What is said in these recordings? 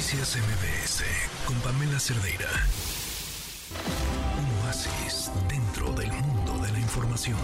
Noticias MBS con Pamela Cerdeira. Un oasis dentro del mundo de la información.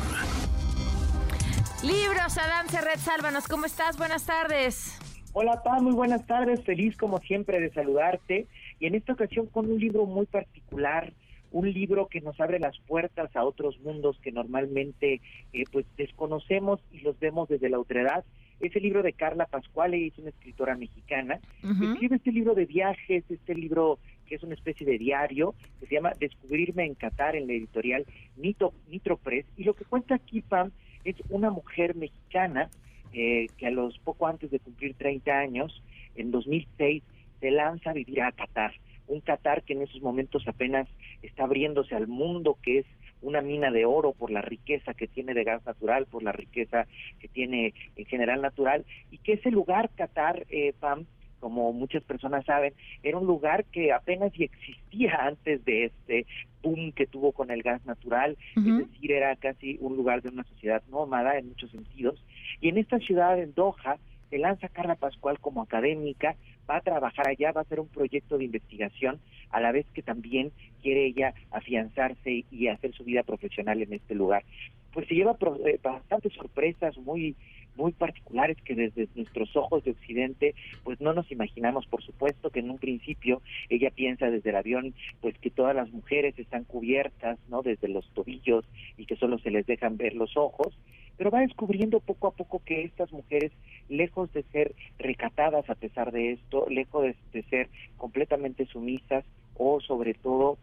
Libros, Adán Serret, sálvanos. ¿Cómo estás? Buenas tardes. Hola, Pam, muy buenas tardes. Feliz como siempre de saludarte. Y en esta ocasión con un libro muy particular, un libro que nos abre las puertas a otros mundos que normalmente eh, pues desconocemos y los vemos desde la otredad es el libro de Carla Pascuale, es una escritora mexicana, escribe este libro de viajes, este libro que es una especie de diario, que se llama Descubrirme en Qatar, en la editorial Nitro, Nitro Press, y lo que cuenta aquí, Pam, es una mujer mexicana eh, que a los poco antes de cumplir 30 años, en 2006, se lanza a vivir a Qatar, un Qatar que en esos momentos apenas está abriéndose al mundo, que es una mina de oro por la riqueza que tiene de gas natural, por la riqueza que tiene en general natural, y que ese lugar, Qatar, eh, Pam, como muchas personas saben, era un lugar que apenas y existía antes de este boom que tuvo con el gas natural, es decir, era casi un lugar de una sociedad nómada en muchos sentidos. Y en esta ciudad, en Doha, se lanza Carla Pascual como académica, va a trabajar allá, va a hacer un proyecto de investigación, a la vez que también quiere ella afianzarse y hacer su vida profesional en este lugar. Pues se lleva eh, bastantes sorpresas muy muy particulares que desde nuestros ojos de occidente pues no nos imaginamos por supuesto que en un principio ella piensa desde el avión pues que todas las mujeres están cubiertas no desde los tobillos y que solo se les dejan ver los ojos pero va descubriendo poco a poco que estas mujeres, lejos de ser recatadas a pesar de esto, lejos de, ser completamente sumisas o sobre todo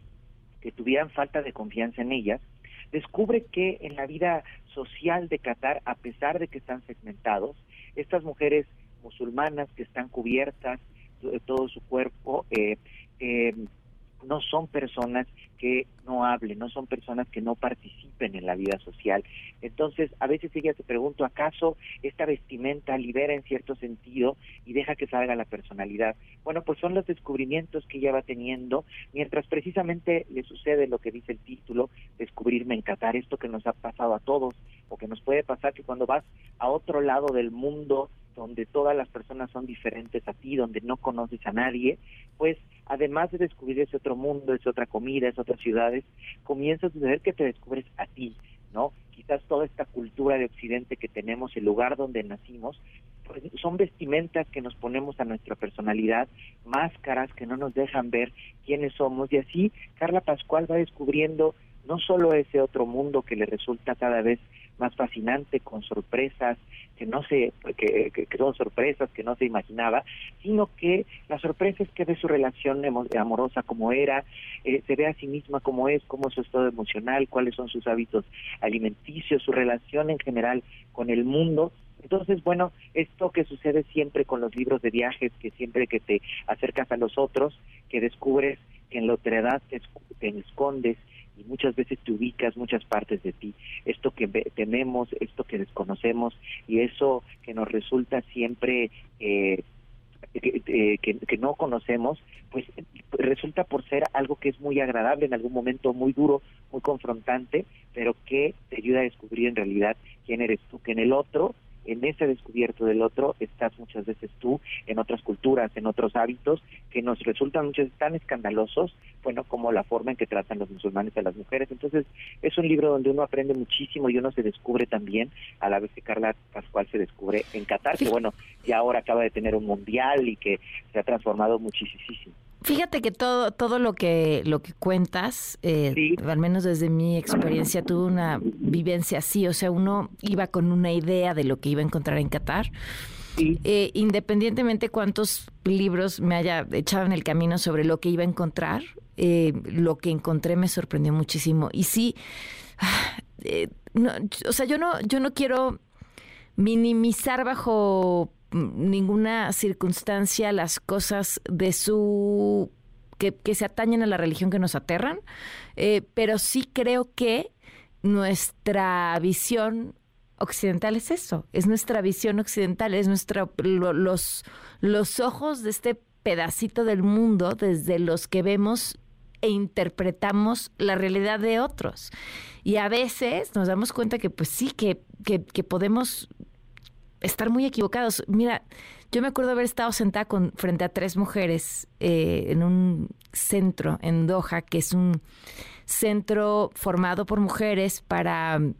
que tuvieran falta de confianza en ellas, descubre que en la vida social de Qatar, a pesar de que están segmentados, estas mujeres musulmanas que están cubiertas de todo su cuerpo, eh, eh, no son personas que no hablen, no son personas que no participen en la vida social. Entonces, a veces ella se pregunta, ¿acaso esta vestimenta libera en cierto sentido y deja que salga la personalidad? Bueno, pues son los descubrimientos que ella va teniendo, mientras precisamente le sucede lo que dice el título, descubrirme en Qatar, esto que nos ha pasado a todos, o que nos puede pasar que cuando vas a otro lado del mundo, donde todas las personas son diferentes a ti, donde no conoces a nadie, pues además de descubrir ese otro mundo, esa otra comida, esas otras ciudades, comienza a suceder que te descubres a ti, ¿no? Quizás toda esta cultura de Occidente que tenemos, el lugar donde nacimos, pues son vestimentas que nos ponemos a nuestra personalidad, máscaras que no nos dejan ver quiénes somos y así Carla Pascual va descubriendo no solo ese otro mundo que le resulta cada vez más fascinante, con sorpresas que no se, que, son sorpresas que no se imaginaba, sino que la sorpresa es que ve su relación amorosa como era, eh, se ve a sí misma como es, cómo es su estado emocional, cuáles son sus hábitos alimenticios, su relación en general con el mundo, entonces, bueno, esto que sucede siempre con los libros de viajes, que siempre que te acercas a los otros, que descubres que en la otredad te, te escondes y muchas veces te ubicas muchas partes de ti, esto que tenemos, esto que desconocemos y eso que nos resulta siempre eh, que, que, no conocemos, pues resulta por ser algo que es muy agradable, en algún momento muy duro, muy confrontante, pero que te ayuda a descubrir en realidad quién eres tú, que en el otro en ese descubierto del otro estás muchas veces tú, en otras culturas, en otros hábitos que nos resultan muchas veces tan escandalosos, bueno, como la forma en que tratan los musulmanes a las mujeres. Entonces, es un libro donde uno aprende muchísimo y uno se descubre también, a la vez que Carla Pascual se descubre en Qatar, que bueno, ya ahora acaba de tener un mundial y que se ha transformado muchísimo. Fíjate que todo todo lo que lo que cuentas, eh, al menos desde mi experiencia, tuve una vivencia así. O sea, uno iba con una idea de lo que iba a encontrar en Qatar. Eh, independientemente cuántos libros me haya echado en el camino sobre lo que iba a encontrar, eh, lo que encontré me sorprendió muchísimo. Y sí, ah, o sea, yo no yo no quiero minimizar bajo ninguna circunstancia las cosas de su que, se atañen a la religión que nos aterran, eh, pero sí creo que nuestra visión occidental es eso, es nuestra visión occidental, es nuestra los los ojos de este pedacito del mundo desde los que vemos e interpretamos la realidad de otros. Y a veces nos damos cuenta que pues sí, que, que, que podemos estar muy equivocados. Mira, yo me acuerdo haber estado sentada con, frente a tres mujeres eh, en un centro en Doha, que es un centro formado por mujeres para mm,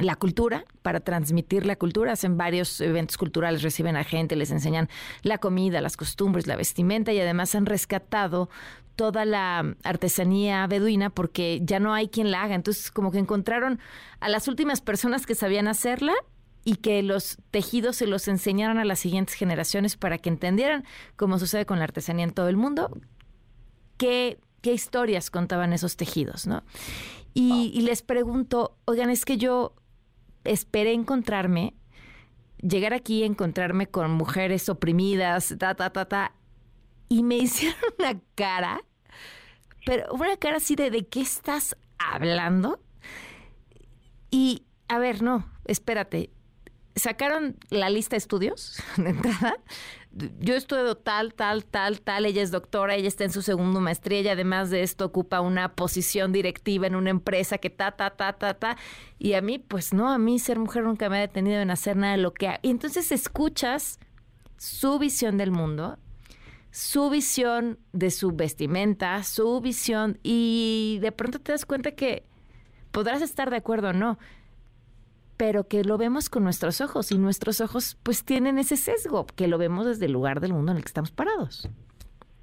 la cultura, para transmitir la cultura. Hacen varios eventos culturales, reciben a gente, les enseñan la comida, las costumbres, la vestimenta y además han rescatado toda la artesanía beduina porque ya no hay quien la haga. Entonces, como que encontraron a las últimas personas que sabían hacerla y que los tejidos se los enseñaran a las siguientes generaciones para que entendieran, como sucede con la artesanía en todo el mundo, qué, qué historias contaban esos tejidos, ¿no? Y, y les pregunto, oigan, es que yo esperé encontrarme, llegar aquí, encontrarme con mujeres oprimidas, ta, ta, ta, ta, y me hicieron una cara, pero una cara así de, ¿de qué estás hablando? Y, a ver, no, espérate, sacaron la lista de estudios de entrada. Yo estudio tal, tal, tal, tal. Ella es doctora, ella está en su segundo maestría y además de esto ocupa una posición directiva en una empresa que ta, ta, ta, ta, ta. Y a mí, pues no, a mí ser mujer nunca me ha detenido en hacer nada de lo que... Y entonces escuchas su visión del mundo, su visión de su vestimenta, su visión y de pronto te das cuenta que podrás estar de acuerdo o no, pero que lo vemos con nuestros ojos y nuestros ojos pues tienen ese sesgo, que lo vemos desde el lugar del mundo en el que estamos parados.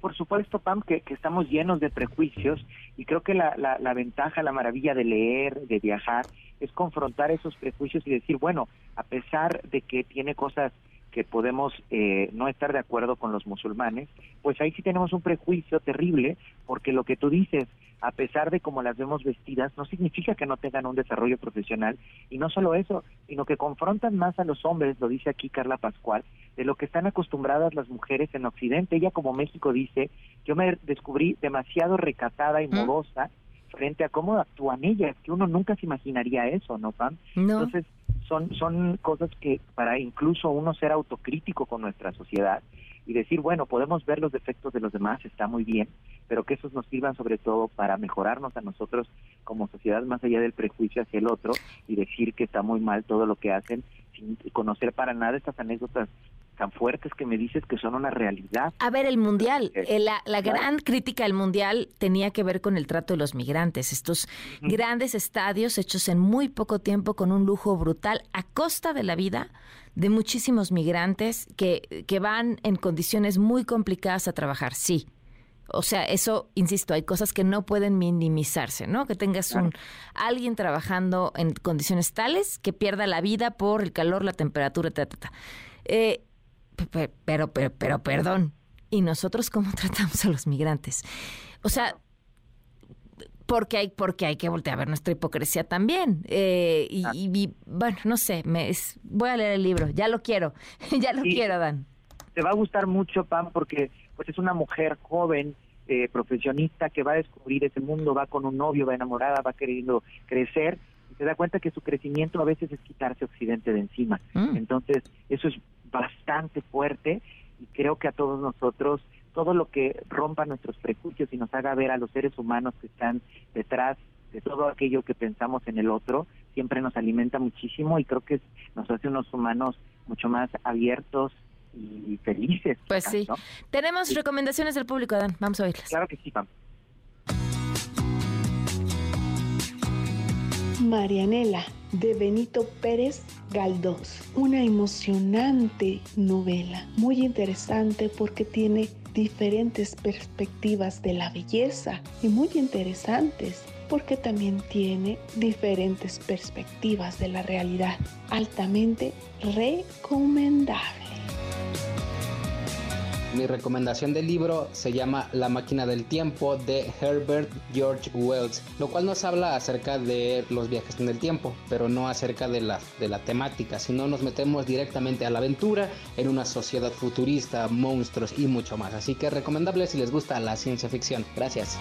Por supuesto, Pam, que, estamos llenos de prejuicios y creo que la, la, la ventaja, la maravilla de leer, de viajar, es confrontar esos prejuicios y decir, bueno, a pesar de que tiene cosas que podemos eh, no estar de acuerdo con los musulmanes, pues ahí sí tenemos un prejuicio terrible, porque lo que tú dices, a pesar de cómo las vemos vestidas, no significa que no tengan un desarrollo profesional, y no solo eso, sino que confrontan más a los hombres, lo dice aquí Carla Pascual, de lo que están acostumbradas las mujeres en Occidente. Ella como México dice, yo me descubrí demasiado recatada y morosa frente a cómo actúan ellas, que uno nunca se imaginaría eso, ¿no, Pam? Entonces, son, son cosas que para incluso uno ser autocrítico con nuestra sociedad y decir, bueno, podemos ver los defectos de los demás, está muy bien, pero que esos nos sirvan sobre todo para mejorarnos a nosotros como sociedad más allá del prejuicio hacia el otro y decir que está muy mal todo lo que hacen sin conocer para nada estas anécdotas tan fuertes que me dices que son una realidad. A ver, el mundial, eh, la, la gran crítica del mundial tenía que ver con el trato de los migrantes, estos grandes estadios hechos en muy poco tiempo con un lujo brutal a costa de la vida de muchísimos migrantes que, que van en condiciones muy complicadas a trabajar, sí. O sea, eso, insisto, hay cosas que no pueden minimizarse, ¿no? Que tengas un alguien trabajando en condiciones tales que pierda la vida por el calor, la temperatura, ta, ta, ta. Eh, pero, pero, pero, perdón. ¿Y nosotros cómo tratamos a los migrantes? O sea, porque hay, porque hay que voltear a ver nuestra hipocresía también. Eh, y, y, bueno, no sé, me, voy a leer el libro, ya lo quiero, ya lo quiero, Dan. Te va a gustar mucho, Pam, porque pues es una mujer joven, eh, profesionista, que va a descubrir ese mundo, va con un novio, va enamorada, va queriendo crecer, y se da cuenta que su crecimiento a veces es quitarse Occidente de encima. Mm. Entonces, eso es fuerte y creo que a todos nosotros todo lo que rompa nuestros prejuicios y nos haga ver a los seres humanos que están detrás de todo aquello que pensamos en el otro, siempre nos alimenta muchísimo y creo que nos hace unos humanos mucho más abiertos y felices. Pues sí. Tenemos recomendaciones del público, Adán. Vamos a oírlas. Claro que sí, vamos. Marianela de Benito Pérez Galdós. Una emocionante novela, muy interesante porque tiene diferentes perspectivas de la belleza y muy interesantes porque también tiene diferentes perspectivas de la realidad. Altamente recomendable. Mi recomendación del libro se llama La máquina del tiempo de Herbert George Wells, lo cual nos habla acerca de los viajes en el tiempo, pero no acerca de la, de la temática, sino nos metemos directamente a la aventura en una sociedad futurista, monstruos y mucho más. Así que recomendable si les gusta la ciencia ficción. Gracias.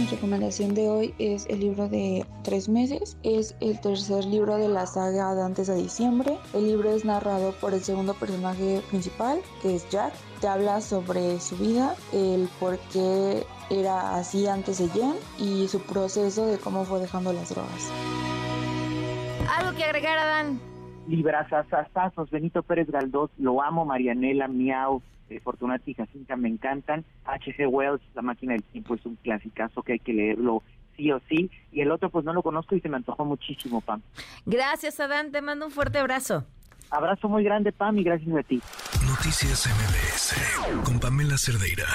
Mi recomendación de hoy es el libro de tres meses. Es el tercer libro de la saga de antes de diciembre. El libro es narrado por el segundo personaje principal, que es Jack. Te habla sobre su vida, el por qué era así antes de Jen y su proceso de cómo fue dejando las drogas. ¿Algo que agregar, Adán? Librazazazazos, Benito Pérez Galdós, lo amo, Marianela, Miau, eh, Fortunati y Jacinta me encantan, H.G. Wells, La máquina del tiempo es un clasicazo que hay que leerlo sí o sí, y el otro pues no lo conozco y se me antojó muchísimo, Pam. Gracias, Adán, te mando un fuerte abrazo. Abrazo muy grande, Pam, y gracias a ti. Noticias MBS con Pamela Cerdeira.